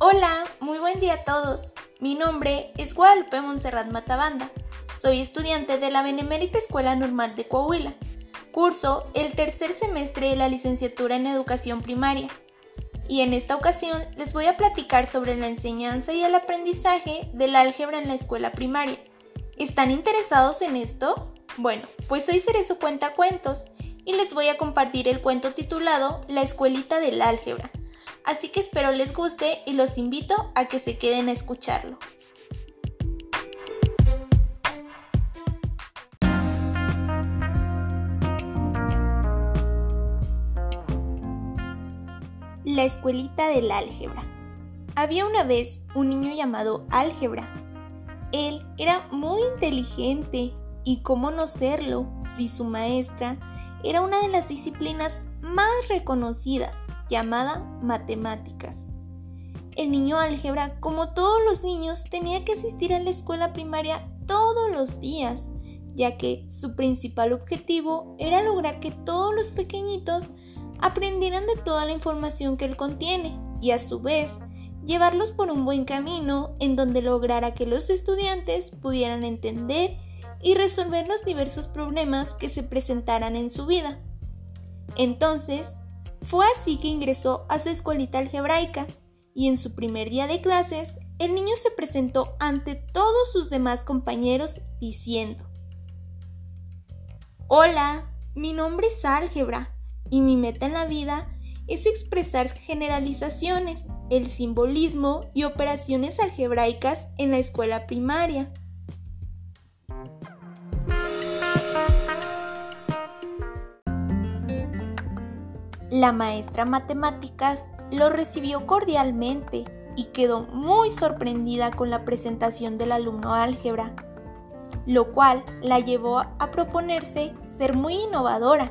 Hola, muy buen día a todos. Mi nombre es Guadalupe Monserrat Matabanda. Soy estudiante de la Benemérita Escuela Normal de Coahuila. Curso el tercer semestre de la licenciatura en Educación Primaria. Y en esta ocasión les voy a platicar sobre la enseñanza y el aprendizaje del álgebra en la escuela primaria. ¿Están interesados en esto? Bueno, pues hoy seré su cuentacuentos y les voy a compartir el cuento titulado La escuelita del álgebra. Así que espero les guste y los invito a que se queden a escucharlo. La escuelita del álgebra. Había una vez un niño llamado Álgebra. Él era muy inteligente y cómo no serlo si su maestra era una de las disciplinas más reconocidas, llamada matemáticas. El niño álgebra, como todos los niños, tenía que asistir a la escuela primaria todos los días, ya que su principal objetivo era lograr que todos los pequeñitos aprendieran de toda la información que él contiene y a su vez llevarlos por un buen camino en donde lograra que los estudiantes pudieran entender y resolver los diversos problemas que se presentaran en su vida. Entonces, fue así que ingresó a su escuelita algebraica y en su primer día de clases, el niño se presentó ante todos sus demás compañeros diciendo, Hola, mi nombre es Álgebra y mi meta en la vida es expresar generalizaciones, el simbolismo y operaciones algebraicas en la escuela primaria. La maestra matemáticas lo recibió cordialmente y quedó muy sorprendida con la presentación del alumno álgebra, lo cual la llevó a proponerse ser muy innovadora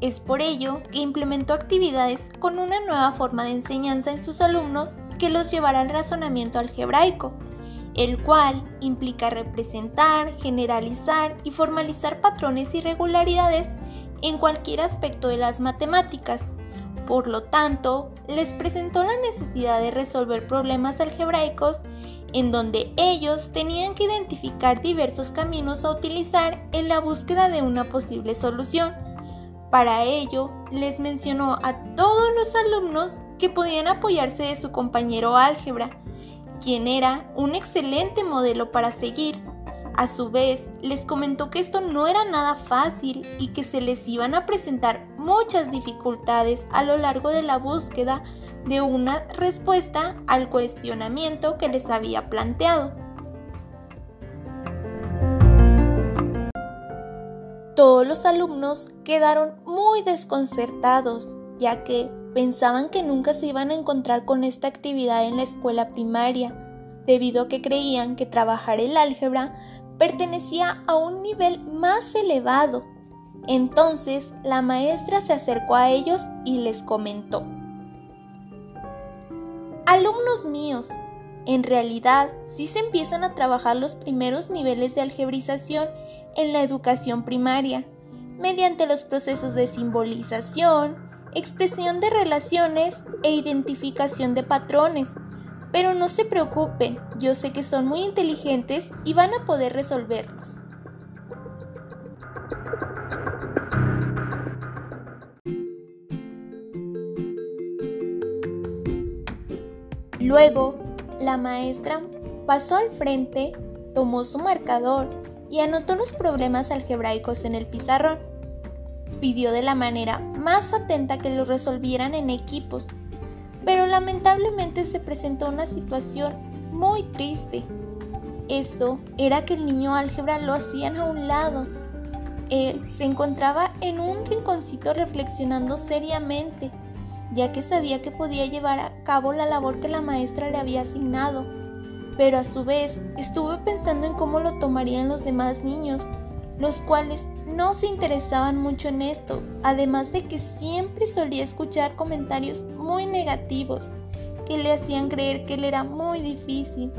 es por ello que implementó actividades con una nueva forma de enseñanza en sus alumnos que los llevará al razonamiento algebraico, el cual implica representar, generalizar y formalizar patrones y regularidades en cualquier aspecto de las matemáticas. Por lo tanto, les presentó la necesidad de resolver problemas algebraicos en donde ellos tenían que identificar diversos caminos a utilizar en la búsqueda de una posible solución para ello, les mencionó a todos los alumnos que podían apoyarse de su compañero álgebra, quien era un excelente modelo para seguir. A su vez, les comentó que esto no era nada fácil y que se les iban a presentar muchas dificultades a lo largo de la búsqueda de una respuesta al cuestionamiento que les había planteado. Todos los alumnos quedaron muy desconcertados, ya que pensaban que nunca se iban a encontrar con esta actividad en la escuela primaria, debido a que creían que trabajar el álgebra pertenecía a un nivel más elevado. Entonces la maestra se acercó a ellos y les comentó, Alumnos míos, en realidad, sí se empiezan a trabajar los primeros niveles de algebrización en la educación primaria, mediante los procesos de simbolización, expresión de relaciones e identificación de patrones. Pero no se preocupen, yo sé que son muy inteligentes y van a poder resolverlos. Luego, la maestra pasó al frente, tomó su marcador y anotó los problemas algebraicos en el pizarrón. Pidió de la manera más atenta que los resolvieran en equipos, pero lamentablemente se presentó una situación muy triste. Esto era que el niño álgebra lo hacían a un lado. Él se encontraba en un rinconcito reflexionando seriamente ya que sabía que podía llevar a cabo la labor que la maestra le había asignado. Pero a su vez estuve pensando en cómo lo tomarían los demás niños, los cuales no se interesaban mucho en esto, además de que siempre solía escuchar comentarios muy negativos que le hacían creer que él era muy difícil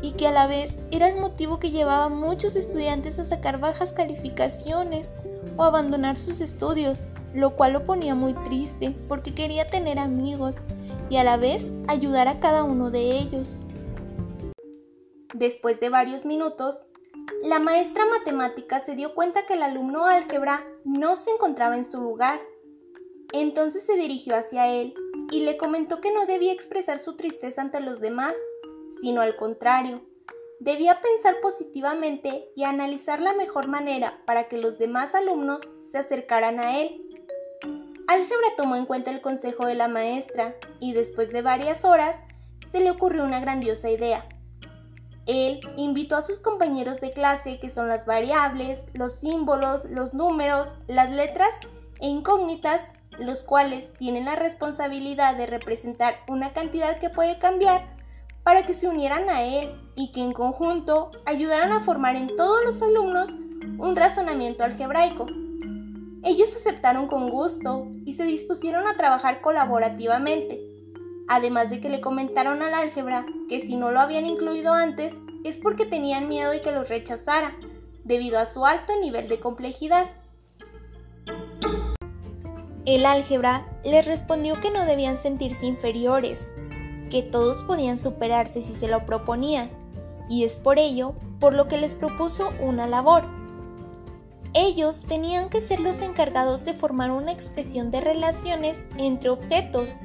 y que a la vez era el motivo que llevaba a muchos estudiantes a sacar bajas calificaciones o abandonar sus estudios, lo cual lo ponía muy triste porque quería tener amigos y a la vez ayudar a cada uno de ellos. Después de varios minutos, la maestra matemática se dio cuenta que el alumno álgebra no se encontraba en su lugar. Entonces se dirigió hacia él y le comentó que no debía expresar su tristeza ante los demás, sino al contrario, debía pensar positivamente y analizar la mejor manera para que los demás alumnos se acercaran a él. Álgebra tomó en cuenta el consejo de la maestra y después de varias horas se le ocurrió una grandiosa idea. Él invitó a sus compañeros de clase, que son las variables, los símbolos, los números, las letras e incógnitas, los cuales tienen la responsabilidad de representar una cantidad que puede cambiar, para que se unieran a él y que en conjunto ayudaran a formar en todos los alumnos un razonamiento algebraico. Ellos aceptaron con gusto y se dispusieron a trabajar colaborativamente además de que le comentaron al álgebra que si no lo habían incluido antes es porque tenían miedo de que los rechazara, debido a su alto nivel de complejidad. El álgebra les respondió que no debían sentirse inferiores, que todos podían superarse si se lo proponían, y es por ello por lo que les propuso una labor. Ellos tenían que ser los encargados de formar una expresión de relaciones entre objetos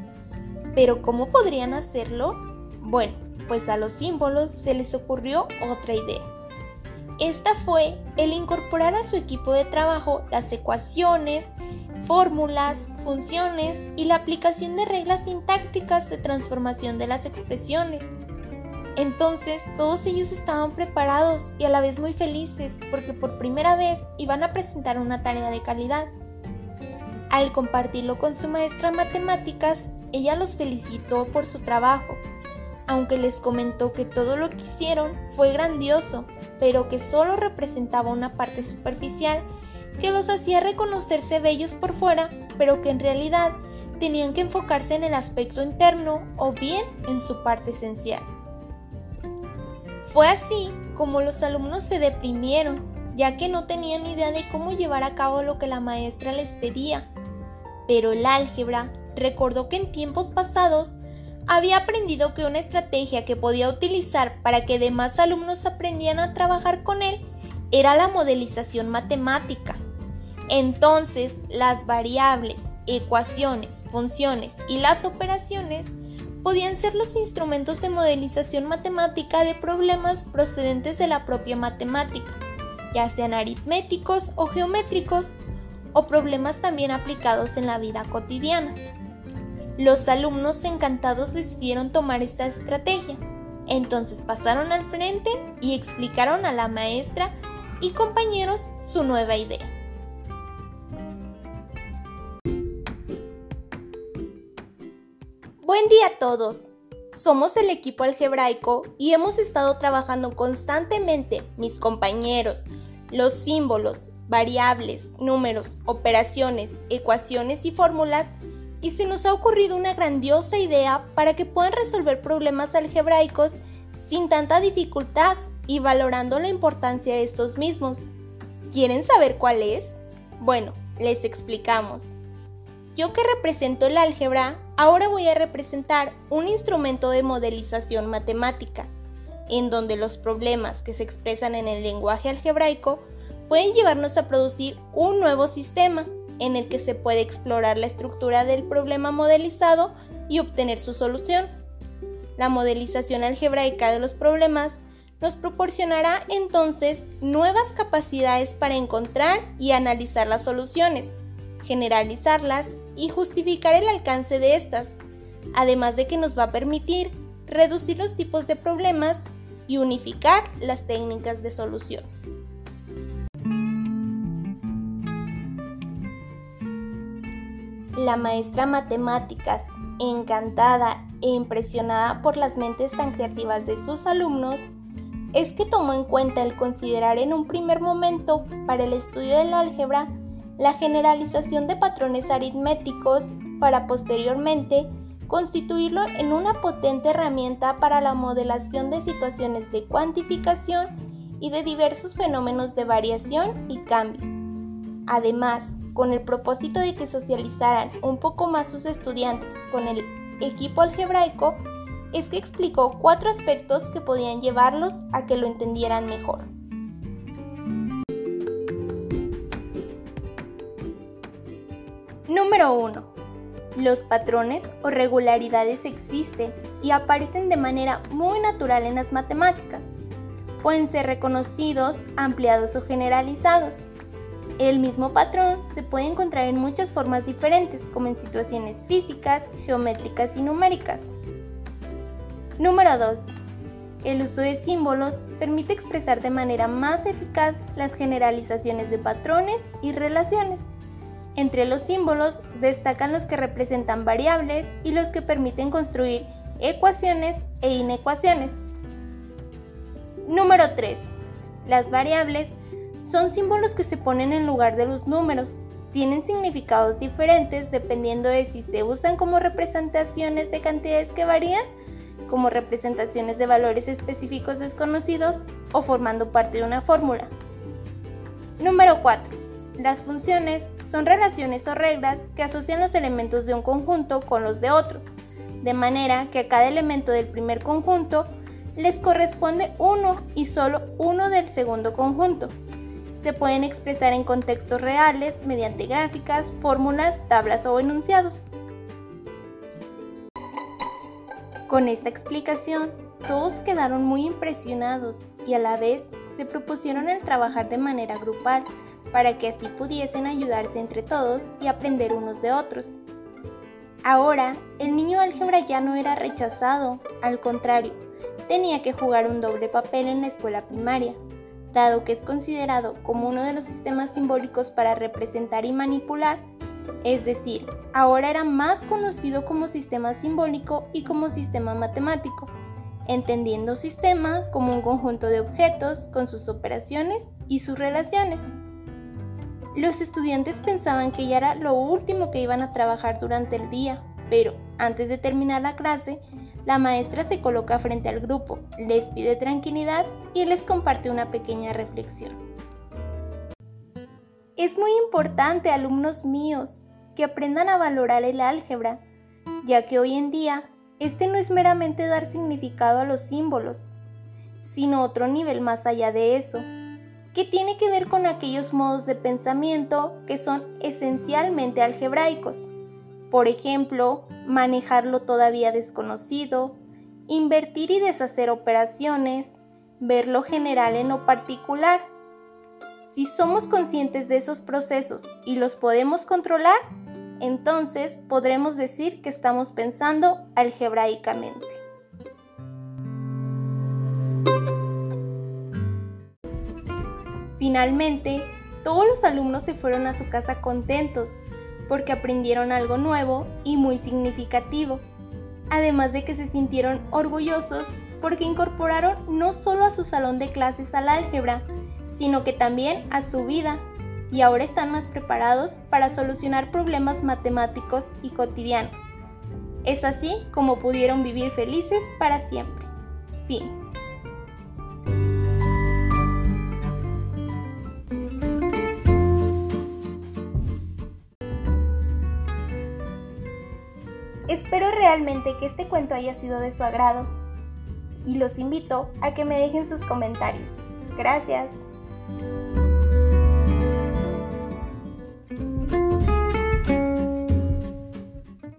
pero ¿cómo podrían hacerlo? Bueno, pues a los símbolos se les ocurrió otra idea. Esta fue el incorporar a su equipo de trabajo las ecuaciones, fórmulas, funciones y la aplicación de reglas sintácticas de transformación de las expresiones. Entonces todos ellos estaban preparados y a la vez muy felices porque por primera vez iban a presentar una tarea de calidad. Al compartirlo con su maestra matemáticas, ella los felicitó por su trabajo, aunque les comentó que todo lo que hicieron fue grandioso, pero que solo representaba una parte superficial que los hacía reconocerse bellos por fuera, pero que en realidad tenían que enfocarse en el aspecto interno o bien en su parte esencial. Fue así como los alumnos se deprimieron, ya que no tenían idea de cómo llevar a cabo lo que la maestra les pedía. Pero el álgebra recordó que en tiempos pasados había aprendido que una estrategia que podía utilizar para que demás alumnos aprendieran a trabajar con él era la modelización matemática. Entonces, las variables, ecuaciones, funciones y las operaciones podían ser los instrumentos de modelización matemática de problemas procedentes de la propia matemática, ya sean aritméticos o geométricos, o problemas también aplicados en la vida cotidiana. Los alumnos encantados decidieron tomar esta estrategia. Entonces pasaron al frente y explicaron a la maestra y compañeros su nueva idea. Buen día a todos. Somos el equipo algebraico y hemos estado trabajando constantemente, mis compañeros, los símbolos, variables, números, operaciones, ecuaciones y fórmulas y se nos ha ocurrido una grandiosa idea para que puedan resolver problemas algebraicos sin tanta dificultad y valorando la importancia de estos mismos. ¿Quieren saber cuál es? Bueno, les explicamos. Yo que represento el álgebra, ahora voy a representar un instrumento de modelización matemática, en donde los problemas que se expresan en el lenguaje algebraico pueden llevarnos a producir un nuevo sistema en el que se puede explorar la estructura del problema modelizado y obtener su solución. La modelización algebraica de los problemas nos proporcionará entonces nuevas capacidades para encontrar y analizar las soluciones, generalizarlas y justificar el alcance de estas, además de que nos va a permitir reducir los tipos de problemas y unificar las técnicas de solución. La maestra matemáticas, encantada e impresionada por las mentes tan creativas de sus alumnos, es que tomó en cuenta el considerar en un primer momento para el estudio del álgebra la generalización de patrones aritméticos para posteriormente constituirlo en una potente herramienta para la modelación de situaciones de cuantificación y de diversos fenómenos de variación y cambio. Además, con el propósito de que socializaran un poco más sus estudiantes con el equipo algebraico, es que explicó cuatro aspectos que podían llevarlos a que lo entendieran mejor. Número 1. Los patrones o regularidades existen y aparecen de manera muy natural en las matemáticas. Pueden ser reconocidos, ampliados o generalizados. El mismo patrón se puede encontrar en muchas formas diferentes, como en situaciones físicas, geométricas y numéricas. Número 2. El uso de símbolos permite expresar de manera más eficaz las generalizaciones de patrones y relaciones. Entre los símbolos destacan los que representan variables y los que permiten construir ecuaciones e inecuaciones. Número 3. Las variables son símbolos que se ponen en lugar de los números. Tienen significados diferentes dependiendo de si se usan como representaciones de cantidades que varían como representaciones de valores específicos desconocidos o formando parte de una fórmula. Número 4. Las funciones son relaciones o reglas que asocian los elementos de un conjunto con los de otro, de manera que a cada elemento del primer conjunto les corresponde uno y solo uno del segundo conjunto. Se pueden expresar en contextos reales mediante gráficas, fórmulas, tablas o enunciados. Con esta explicación, todos quedaron muy impresionados y a la vez se propusieron el trabajar de manera grupal para que así pudiesen ayudarse entre todos y aprender unos de otros. Ahora, el niño álgebra ya no era rechazado, al contrario, tenía que jugar un doble papel en la escuela primaria, dado que es considerado como uno de los sistemas simbólicos para representar y manipular es decir, ahora era más conocido como sistema simbólico y como sistema matemático, entendiendo sistema como un conjunto de objetos con sus operaciones y sus relaciones. Los estudiantes pensaban que ya era lo último que iban a trabajar durante el día, pero antes de terminar la clase, la maestra se coloca frente al grupo, les pide tranquilidad y les comparte una pequeña reflexión. Es muy importante, alumnos míos, que aprendan a valorar el álgebra, ya que hoy en día este no es meramente dar significado a los símbolos, sino otro nivel más allá de eso, que tiene que ver con aquellos modos de pensamiento que son esencialmente algebraicos. Por ejemplo, manejar lo todavía desconocido, invertir y deshacer operaciones, ver lo general en lo particular, si somos conscientes de esos procesos y los podemos controlar, entonces podremos decir que estamos pensando algebraicamente. Finalmente, todos los alumnos se fueron a su casa contentos porque aprendieron algo nuevo y muy significativo, además de que se sintieron orgullosos porque incorporaron no solo a su salón de clases al álgebra, sino que también a su vida y ahora están más preparados para solucionar problemas matemáticos y cotidianos. Es así como pudieron vivir felices para siempre. Fin. Realmente que este cuento haya sido de su agrado y los invito a que me dejen sus comentarios. Gracias.